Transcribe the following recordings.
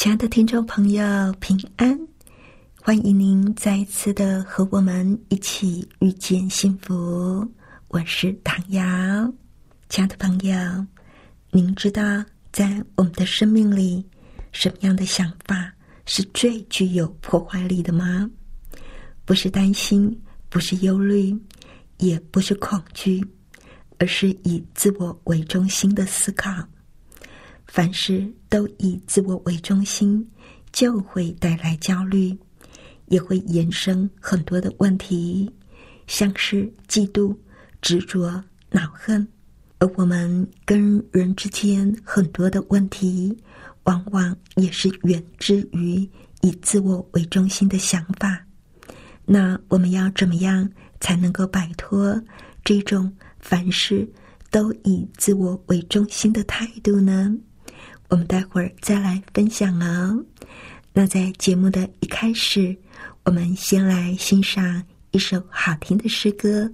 亲爱的听众朋友，平安！欢迎您再一次的和我们一起遇见幸福。我是唐瑶，亲爱的朋友，您知道在我们的生命里，什么样的想法是最具有破坏力的吗？不是担心，不是忧虑，也不是恐惧，而是以自我为中心的思考。凡事都以自我为中心，就会带来焦虑，也会衍生很多的问题，像是嫉妒、执着、恼恨。而我们跟人之间很多的问题，往往也是源自于以自我为中心的想法。那我们要怎么样才能够摆脱这种凡事都以自我为中心的态度呢？我们待会儿再来分享哦。那在节目的一开始，我们先来欣赏一首好听的诗歌。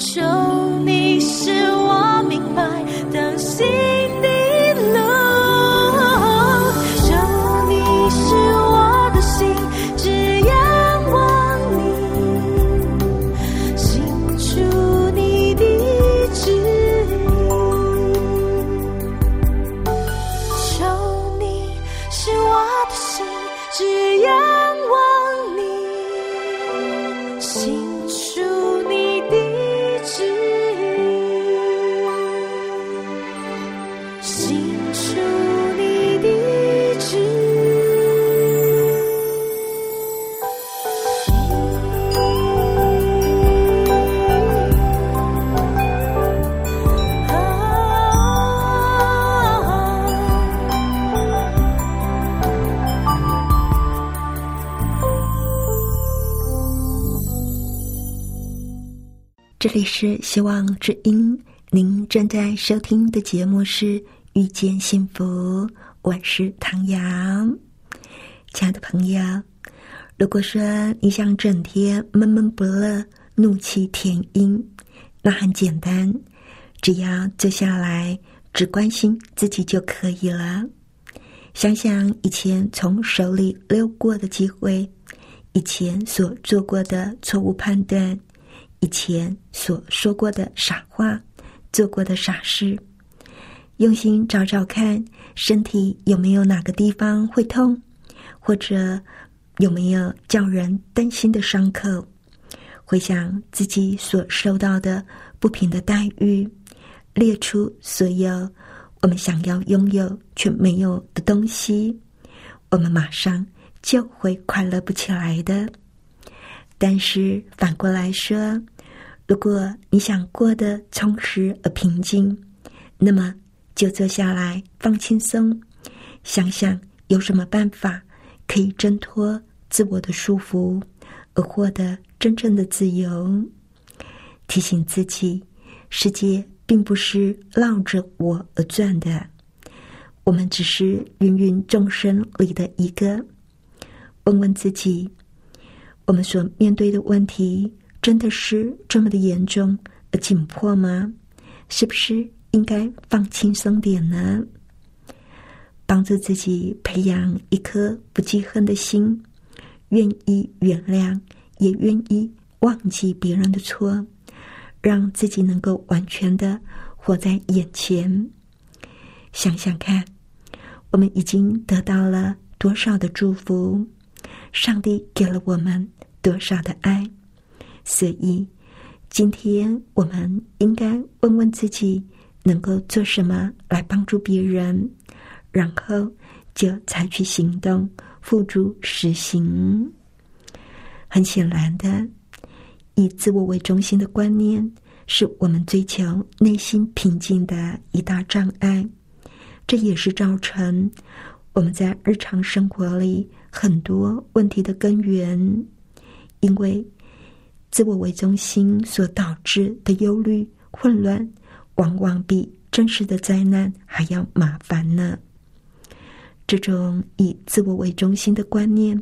show. 这里是希望之音，您正在收听的节目是《遇见幸福》，我是唐阳。亲爱的朋友，如果说你想整天闷闷不乐、怒气填膺，那很简单，只要坐下来，只关心自己就可以了。想想以前从手里溜过的机会，以前所做过的错误判断。以前所说过的傻话，做过的傻事，用心找找看，身体有没有哪个地方会痛，或者有没有叫人担心的伤口？回想自己所受到的不平的待遇，列出所有我们想要拥有却没有的东西，我们马上就会快乐不起来的。但是反过来说，如果你想过得充实而平静，那么就坐下来放轻松，想想有什么办法可以挣脱自我的束缚，而获得真正的自由。提醒自己，世界并不是绕着我而转的，我们只是芸芸众生里的一个。问问自己。我们所面对的问题真的是这么的严重而紧迫吗？是不是应该放轻松点呢？帮助自己培养一颗不记恨的心，愿意原谅，也愿意忘记别人的错，让自己能够完全的活在眼前。想想看，我们已经得到了多少的祝福？上帝给了我们。多少的爱，所以今天我们应该问问自己，能够做什么来帮助别人，然后就采取行动，付诸实行。很显然的，以自我为中心的观念，是我们追求内心平静的一大障碍，这也是造成我们在日常生活里很多问题的根源。因为自我为中心所导致的忧虑、混乱，往往比真实的灾难还要麻烦呢。这种以自我为中心的观念，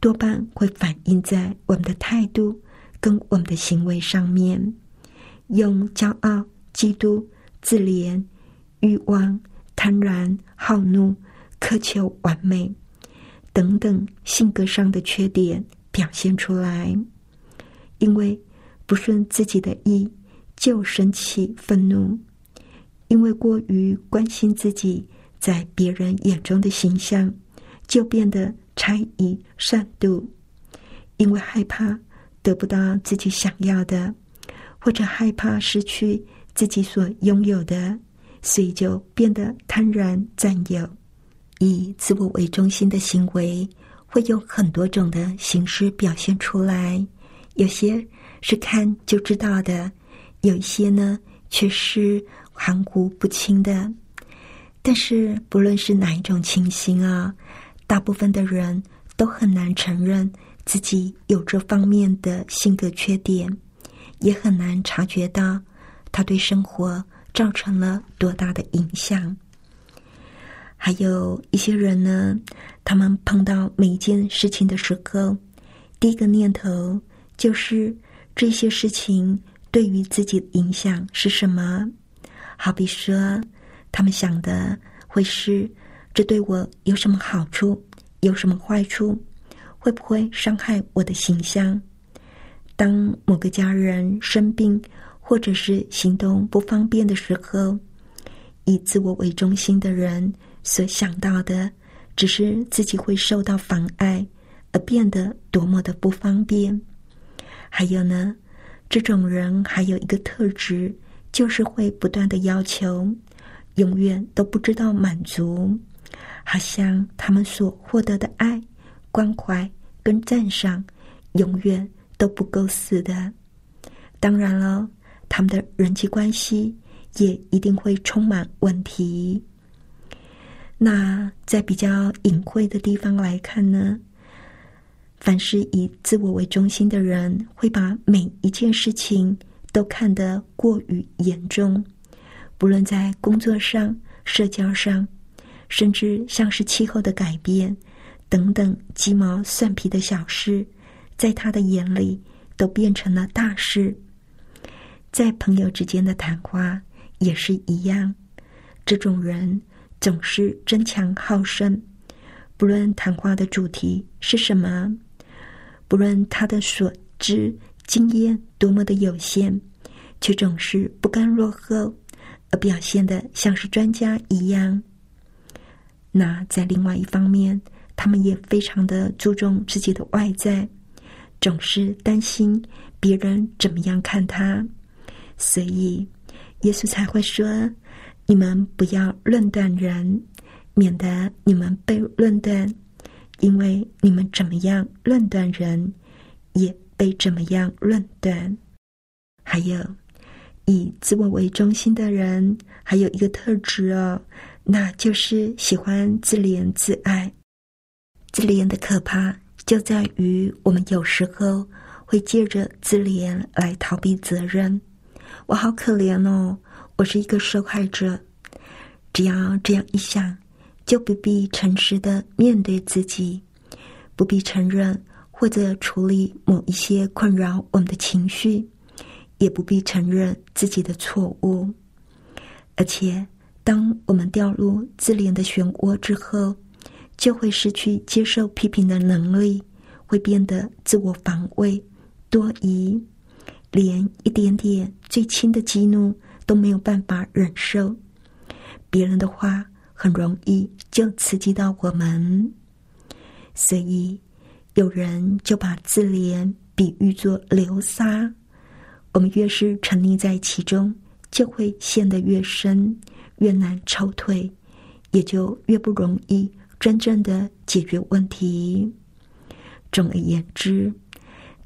多半会反映在我们的态度跟我们的行为上面，用骄傲、嫉妒、自怜、欲望、贪婪、好怒、苛求完美等等性格上的缺点。表现出来，因为不顺自己的意就生气愤怒；因为过于关心自己在别人眼中的形象，就变得猜疑善妒；因为害怕得不到自己想要的，或者害怕失去自己所拥有的，所以就变得贪婪占有，以自我为中心的行为。会有很多种的形式表现出来，有些是看就知道的，有一些呢却是含糊不清的。但是不论是哪一种情形啊，大部分的人都很难承认自己有这方面的性格缺点，也很难察觉到他对生活造成了多大的影响。还有一些人呢，他们碰到每一件事情的时候，第一个念头就是这些事情对于自己的影响是什么？好比说，他们想的会是这对我有什么好处，有什么坏处，会不会伤害我的形象？当某个家人生病或者是行动不方便的时候，以自我为中心的人。所想到的，只是自己会受到妨碍，而变得多么的不方便。还有呢，这种人还有一个特质，就是会不断的要求，永远都不知道满足，好像他们所获得的爱、关怀跟赞赏，永远都不够似的。当然了，他们的人际关系也一定会充满问题。那在比较隐晦的地方来看呢，凡是以自我为中心的人，会把每一件事情都看得过于严重，不论在工作上、社交上，甚至像是气候的改变等等鸡毛蒜皮的小事，在他的眼里都变成了大事。在朋友之间的谈话也是一样，这种人总是争强好胜，不论谈话的主题是什么，不论他的所知。经验多么的有限，却总是不甘落后，而表现的像是专家一样。那在另外一方面，他们也非常的注重自己的外在，总是担心别人怎么样看他，所以耶稣才会说：“你们不要论断人，免得你们被论断，因为你们怎么样论断人，也。”被怎么样论断？还有以自我为中心的人，还有一个特质哦，那就是喜欢自怜自爱。自怜的可怕就在于，我们有时候会借着自怜来逃避责任。我好可怜哦，我是一个受害者。只要这样一想，就不必诚实的面对自己，不必承认。或者处理某一些困扰我们的情绪，也不必承认自己的错误。而且，当我们掉入自怜的漩涡之后，就会失去接受批评的能力，会变得自我防卫、多疑，连一点点最轻的激怒都没有办法忍受。别人的话很容易就刺激到我们，所以。有人就把自怜比喻作流沙，我们越是沉溺在其中，就会陷得越深，越难抽退，也就越不容易真正的解决问题。总而言之，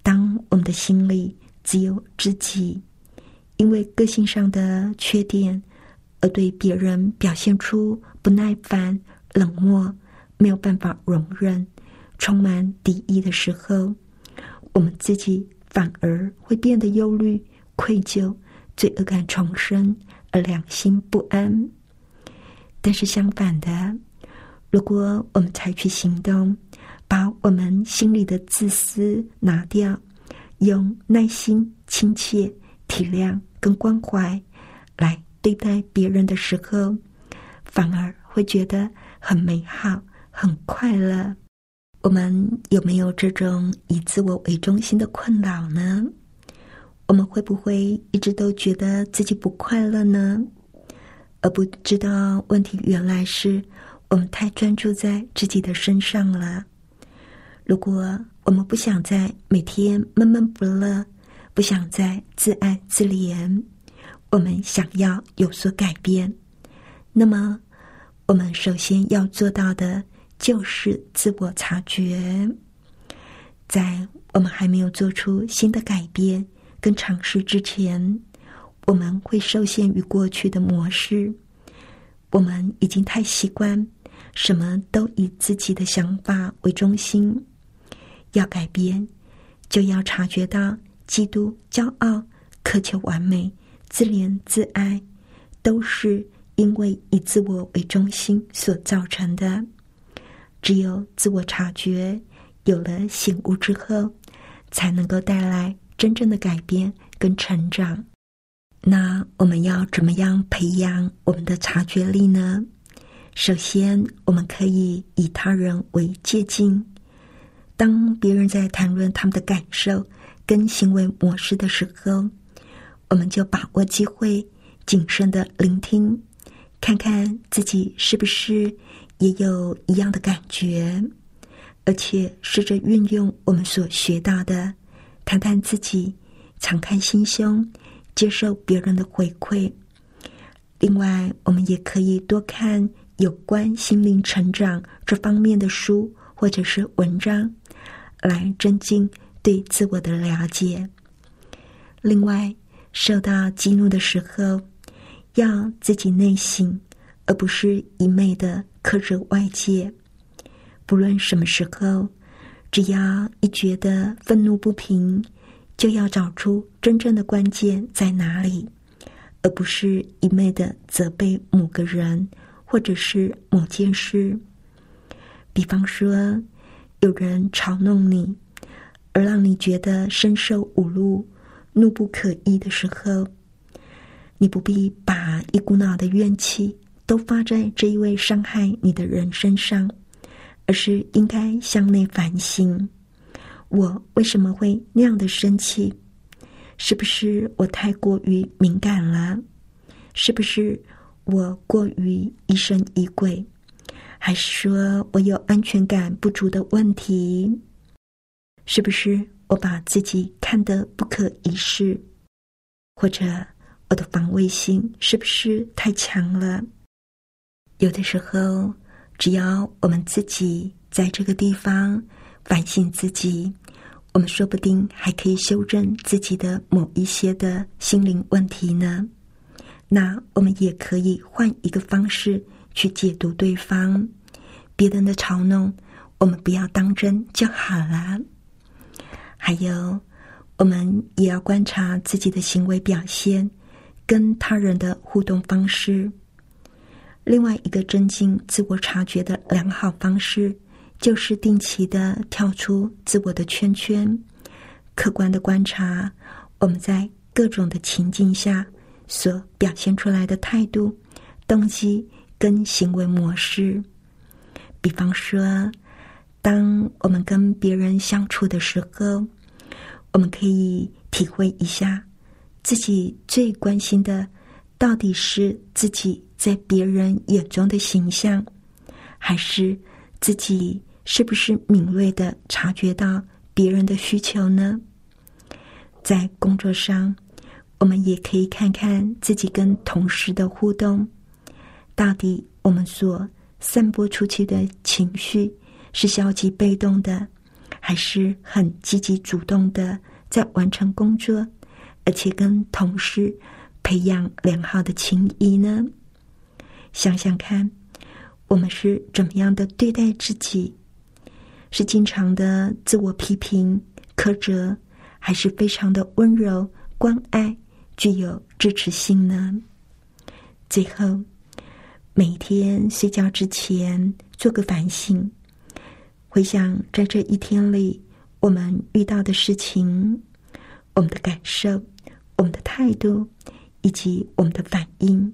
当我们的心里只有自己，因为个性上的缺点而对别人表现出不耐烦、冷漠，没有办法容忍。充满敌意的时候，我们自己反而会变得忧虑、愧疚、罪恶感重生，而良心不安。但是相反的，如果我们采取行动，把我们心里的自私拿掉，用耐心、亲切、体谅跟关怀来对待别人的时候，反而会觉得很美好、很快乐。我们有没有这种以自我为中心的困扰呢？我们会不会一直都觉得自己不快乐呢？而不知道问题原来是我们太专注在自己的身上了。如果我们不想再每天闷闷不乐，不想再自爱自怜，我们想要有所改变，那么我们首先要做到的。就是自我察觉，在我们还没有做出新的改变跟尝试之前，我们会受限于过去的模式。我们已经太习惯什么都以自己的想法为中心。要改变，就要察觉到嫉妒、骄傲、渴求完美、自怜自爱，都是因为以自我为中心所造成的。只有自我察觉有了醒悟之后，才能够带来真正的改变跟成长。那我们要怎么样培养我们的察觉力呢？首先，我们可以以他人为借镜。当别人在谈论他们的感受跟行为模式的时候，我们就把握机会，谨慎的聆听，看看自己是不是。也有一样的感觉，而且试着运用我们所学到的，谈谈自己，敞开心胸，接受别人的回馈。另外，我们也可以多看有关心灵成长这方面的书或者是文章，来增进对自我的了解。另外，受到激怒的时候，要自己内省，而不是一昧的。克制外界，不论什么时候，只要一觉得愤怒不平，就要找出真正的关键在哪里，而不是一昧的责备某个人或者是某件事。比方说，有人嘲弄你，而让你觉得身受侮辱、怒不可遏的时候，你不必把一股脑的怨气都发在这一位伤害你的人身上，而是应该向内反省。我为什么会那样的生气？是不是我太过于敏感了？是不是我过于疑神疑鬼？还是说我有安全感不足的问题？是不是我把自己看得不可一世？或者我的防卫心是不是太强了？有的时候，只要我们自己在这个地方反省自己。我们说不定还可以修正自己的某一些的心灵问题呢。那我们也可以换一个方式去解读对方，别人的嘲弄，我们不要当真就好了。还有，我们也要观察自己的行为表现跟他人的互动方式。另外一个增进自我察觉的良好方式。就是定期的跳出自我的圈圈，客观的观察我们在各种的情境下所表现出来的态度、动机跟行为模式。比方说，当我们跟别人相处的时候，我们可以体会一下自己最关心的到底是自己在别人眼中的形象，还是？自己是不是敏锐的察觉到别人的需求呢？在工作上，我们也可以看看自己跟同事的互动，到底我们所散播出去的情绪是消极被动的，还是很积极主动的在完成工作，而且跟同事培养良好的情谊呢？想想看。我们是怎么样的对待自己？是经常的自我批评、苛责，还是非常的温柔、关爱、具有支持性呢？最后，每天睡觉之前做个反省，回想在这一天里我们遇到的事情、我们的感受、我们的态度以及我们的反应。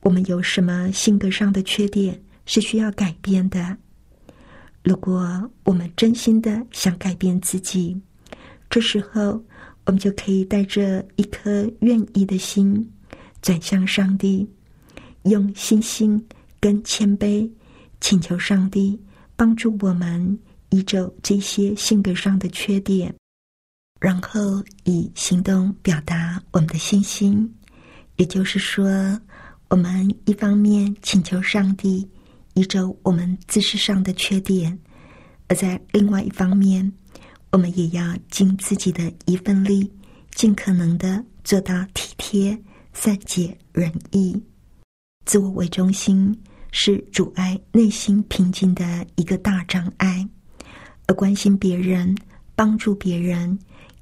我们有什么性格上的缺点是需要改变的？如果我们真心的想改变自己，这时候我们就可以带着一颗愿意的心，转向上帝，用信心跟谦卑请求上帝帮助我们移走这些性格上的缺点，然后以行动表达我们的信心。也就是说。我们一方面请求上帝移走我们自身上的缺点，而在另外一方面，我们也要尽自己的一份力，尽可能的做到体贴、善解人意。自我为中心是阻碍内心平静的一个大障碍，而关心别人、帮助别人，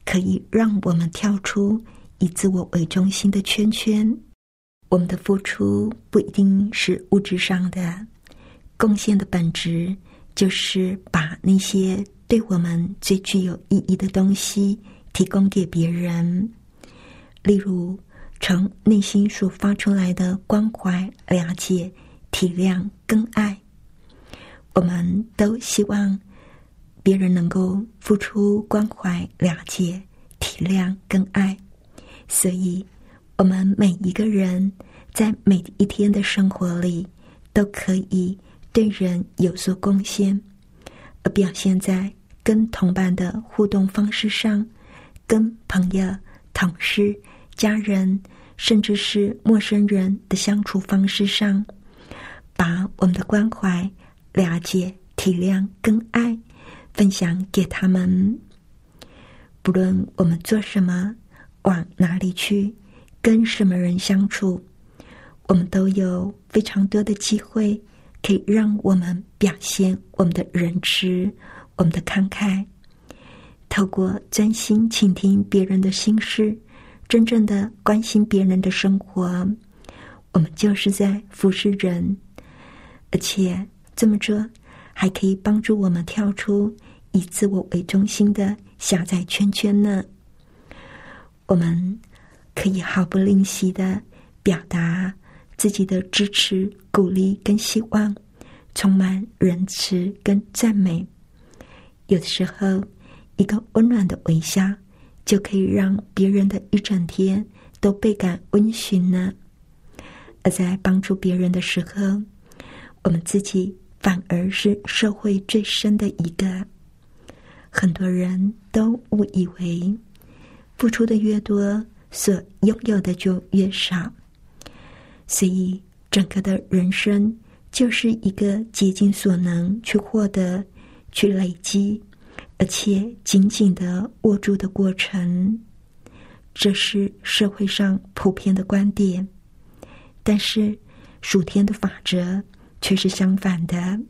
可以让我们跳出以自我为中心的圈圈。我们的付出不一定是物质上的贡献的本质，就是把那些对我们最具有意义的东西提供给别人。例如，从内心所发出来的关怀、了解、体谅、跟爱，我们都希望别人能够付出关怀、了解、体谅、跟爱，所以。我们每一个人在每一天的生活里，都可以对人有所贡献，而表现在跟同伴的互动方式上，跟朋友、同事、家人，甚至是陌生人的相处方式上，把我们的关怀、了解、体谅跟爱分享给他们。不论我们做什么，往哪里去。跟什么人相处，我们都有非常多的机会，可以让我们表现我们的仁慈、我们的慷慨。透过专心倾听别人的心事，真正的关心别人的生活，我们就是在服侍人，而且这么做还可以帮助我们跳出以自我为中心的狭窄圈圈呢。我们可以毫不吝惜的表达自己的支持、鼓励跟希望，充满仁慈跟赞美。有的时候，一个温暖的微笑，就可以让别人的一整天都倍感温馨呢。而在帮助别人的时候，我们自己反而是社会最深的一个。很多人都误以为，付出的越多，所拥有的就越少。所以，整个的人生就是一个竭尽所能去获得。去累积，而且紧紧的握住的过程，这是社会上普遍的观点。但是属天的法则却是相反的。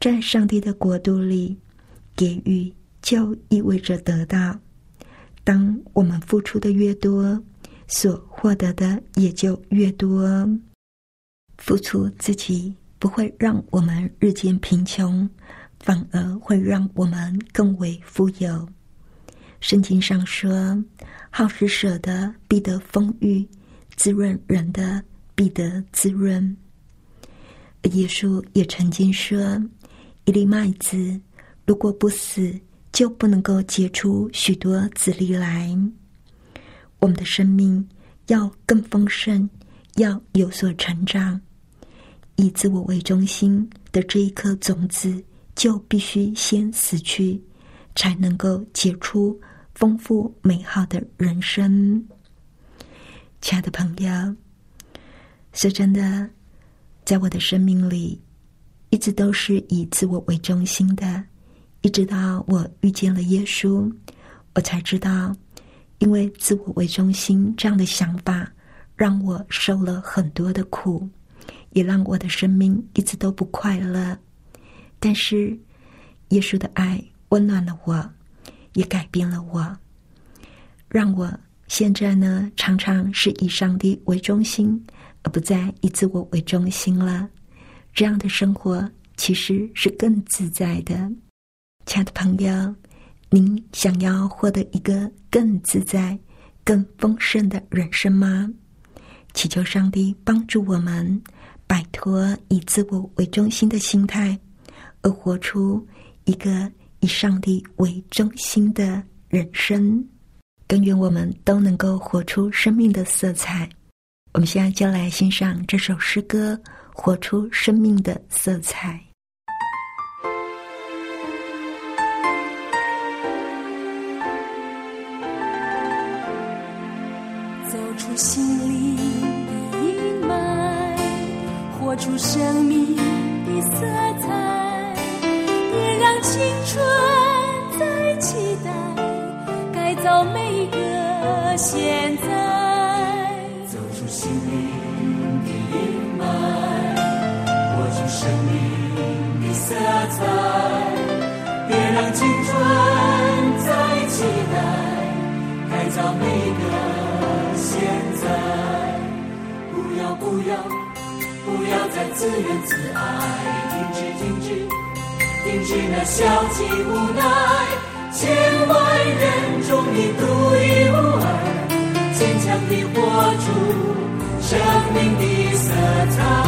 在上帝的国度里，给予就意味着得到。当我们付出的越多，所获得的也就越多。付出自己不会让我们日渐贫穷。反而会让我们更为富有。圣经上说：“好施舍的必得丰裕，滋润人的必得滋润。”耶稣也曾经说：“一粒麦子如果不死，就不能够结出许多子粒来。”我们的生命要更丰盛，要有所成长。以自我为中心的这一颗种子。就必须先死去，才能够结出丰富美好的人生。亲爱的朋友，说真的，在我的生命里，一直都是以自我为中心的。一直到我遇见了耶稣，我才知道，因为自我为中心这样的想法，让我受了很多的苦，也让我的生命一直都不快乐。但是，耶稣的爱温暖了我，也改变了我，让我现在呢常常是以上帝为中心，不再以自我为中心了。这样的生活其实是更自在的。亲爱的朋友，您想要获得一个更自在、更丰盛的人生吗？祈求上帝帮助我们摆脱以自我为中心的心态。而活出一个以上帝为中心的人生，更愿我们都能够活出生命的色彩。我们现在就来欣赏这首诗歌《活出生命的色彩》。走出心灵的阴霾，活出生命的色彩。让青春在期待，改造每一个现在。色彩。别让青春再期待，改造每个现在。不要不要不要再自怨自艾，停止停止。停止。那消极无奈，千万人中你独一无二，坚强地活出生命的色彩。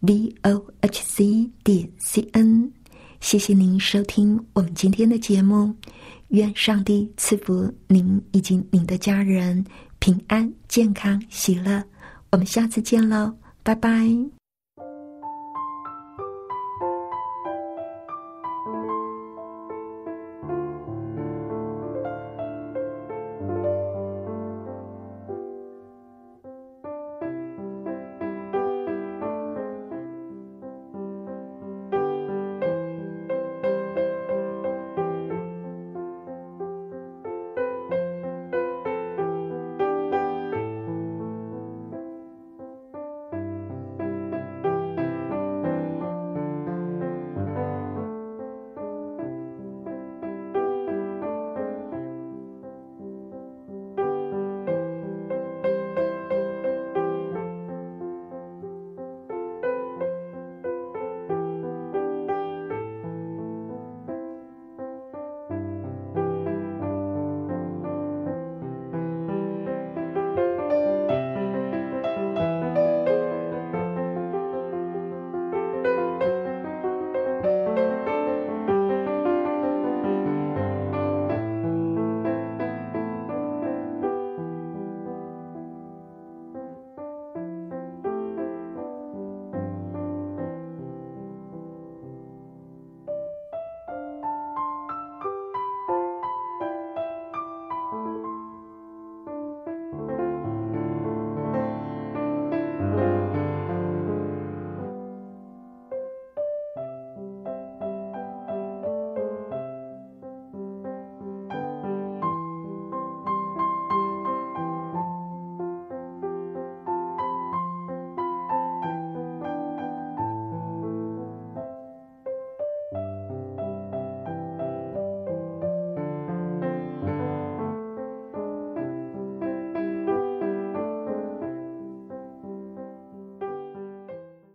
v o h c 点 c n。谢谢您收听我们今天的节目。愿上帝赐福您以及您的家人平安、健康、喜乐。我们下次见喽，拜拜。